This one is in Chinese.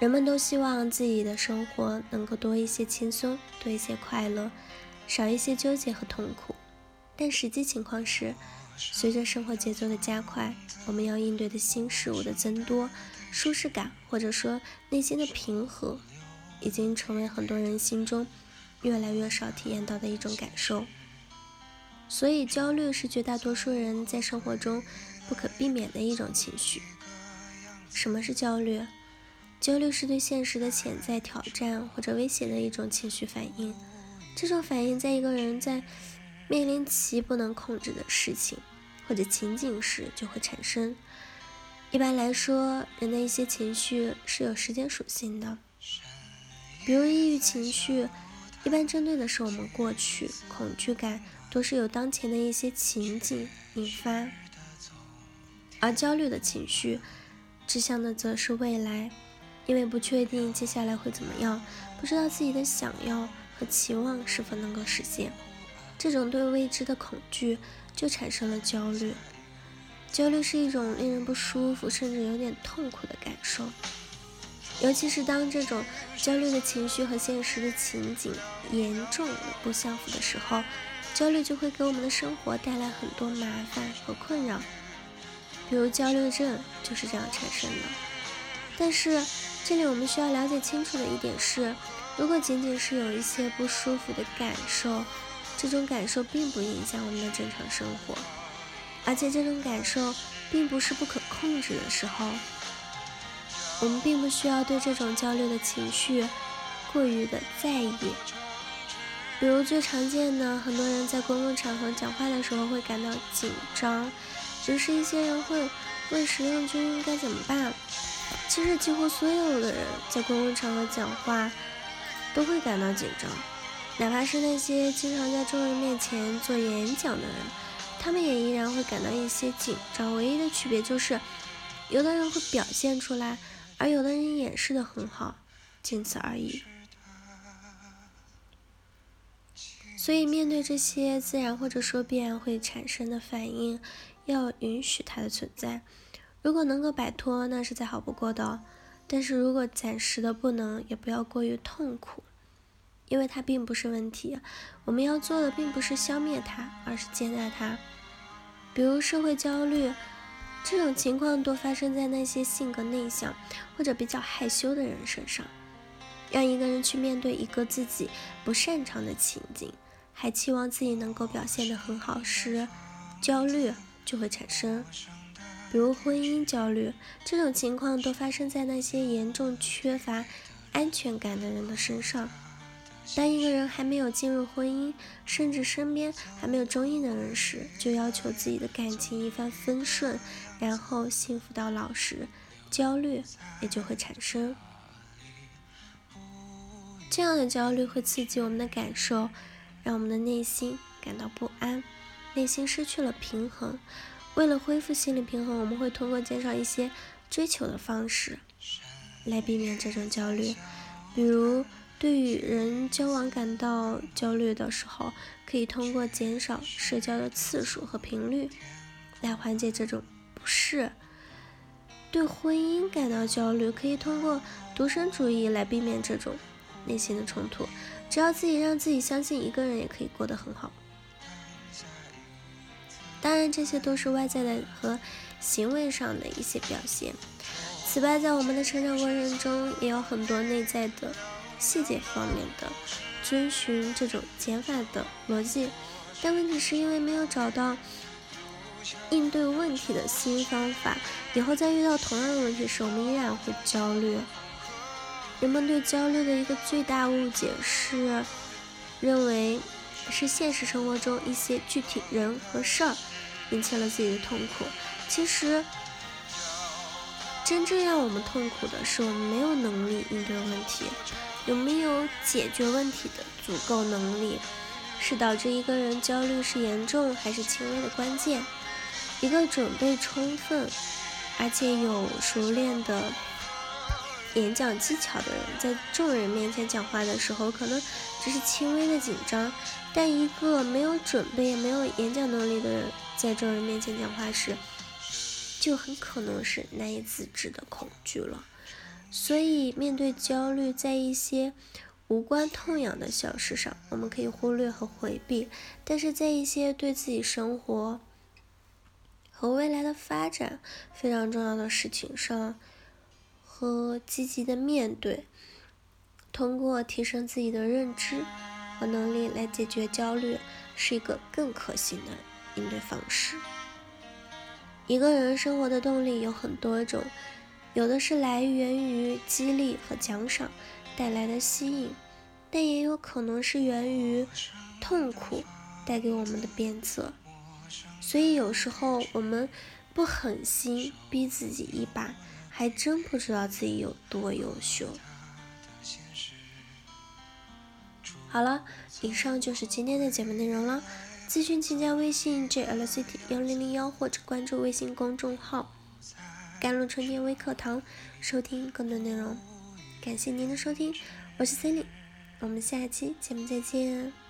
人们都希望自己的生活能够多一些轻松，多一些快乐，少一些纠结和痛苦。但实际情况是，随着生活节奏的加快，我们要应对的新事物的增多，舒适感或者说内心的平和，已经成为很多人心中越来越少体验到的一种感受。所以，焦虑是绝大多数人在生活中不可避免的一种情绪。什么是焦虑？焦虑是对现实的潜在挑战或者威胁的一种情绪反应。这种反应在一个人在面临其不能控制的事情或者情景时就会产生。一般来说，人的一些情绪是有时间属性的，比如抑郁情绪，一般针对的是我们过去；恐惧感多是由当前的一些情景引发，而焦虑的情绪指向的则是未来。因为不确定接下来会怎么样，不知道自己的想要和期望是否能够实现，这种对未知的恐惧就产生了焦虑。焦虑是一种令人不舒服，甚至有点痛苦的感受，尤其是当这种焦虑的情绪和现实的情景严重不相符的时候，焦虑就会给我们的生活带来很多麻烦和困扰。比如焦虑症就是这样产生的。但是。这里我们需要了解清楚的一点是，如果仅仅是有一些不舒服的感受，这种感受并不影响我们的正常生活，而且这种感受并不是不可控制的时候，我们并不需要对这种焦虑的情绪过于的在意。比如最常见的，很多人在公共场合讲话的时候会感到紧张，于是一些人会问实用君该怎么办。其实，几乎所有的人在公共场合讲话都会感到紧张，哪怕是那些经常在众人面前做演讲的人，他们也依然会感到一些紧张。唯一的区别就是，有的人会表现出来，而有的人掩饰的很好，仅此而已。所以，面对这些自然或者说必然会产生的反应，要允许它的存在。如果能够摆脱，那是再好不过的。但是如果暂时的不能，也不要过于痛苦，因为它并不是问题。我们要做的并不是消灭它，而是接纳它。比如社会焦虑，这种情况多发生在那些性格内向或者比较害羞的人身上。让一个人去面对一个自己不擅长的情景，还期望自己能够表现得很好时，焦虑就会产生。比如婚姻焦虑这种情况，都发生在那些严重缺乏安全感的人的身上。当一个人还没有进入婚姻，甚至身边还没有中意的人时，就要求自己的感情一帆风顺，然后幸福到老时，焦虑也就会产生。这样的焦虑会刺激我们的感受，让我们的内心感到不安，内心失去了平衡。为了恢复心理平衡，我们会通过减少一些追求的方式来避免这种焦虑。比如，对与人交往感到焦虑的时候，可以通过减少社交的次数和频率来缓解这种不适。对婚姻感到焦虑，可以通过独身主义来避免这种内心的冲突。只要自己让自己相信，一个人也可以过得很好。当然，这些都是外在的和行为上的一些表现。此外，在我们的成长过程中，也有很多内在的细节方面的遵循这种减法的逻辑。但问题是因为没有找到应对问题的新方法，以后再遇到同样的问题时，我们依然会焦虑。人们对焦虑的一个最大误解是，认为是现实生活中一些具体人和事儿。引起了自己的痛苦。其实，真正让我们痛苦的是，我们没有能力应对问题，有没有解决问题的足够能力，是导致一个人焦虑是严重还是轻微的关键。一个准备充分，而且有熟练的演讲技巧的人，在众人面前讲话的时候，可能只是轻微的紧张；但一个没有准备、也没有演讲能力的人，在众人面前讲话时，就很可能是难以自制的恐惧了。所以，面对焦虑，在一些无关痛痒的小事上，我们可以忽略和回避；但是在一些对自己生活和未来的发展非常重要的事情上，和积极的面对，通过提升自己的认知和能力来解决焦虑，是一个更可行的应对方式。一个人生活的动力有很多种。有的是来源于激励和奖赏带来的吸引，但也有可能是源于痛苦带给我们的鞭策。所以有时候我们不狠心逼自己一把，还真不知道自己有多优秀。好了，以上就是今天的节目内容了。咨询请加微信 jlct 幺零零幺或者关注微信公众号。甘露春天微课堂，收听更多内容。感谢您的收听，我是 Cindy，我们下期节目再见。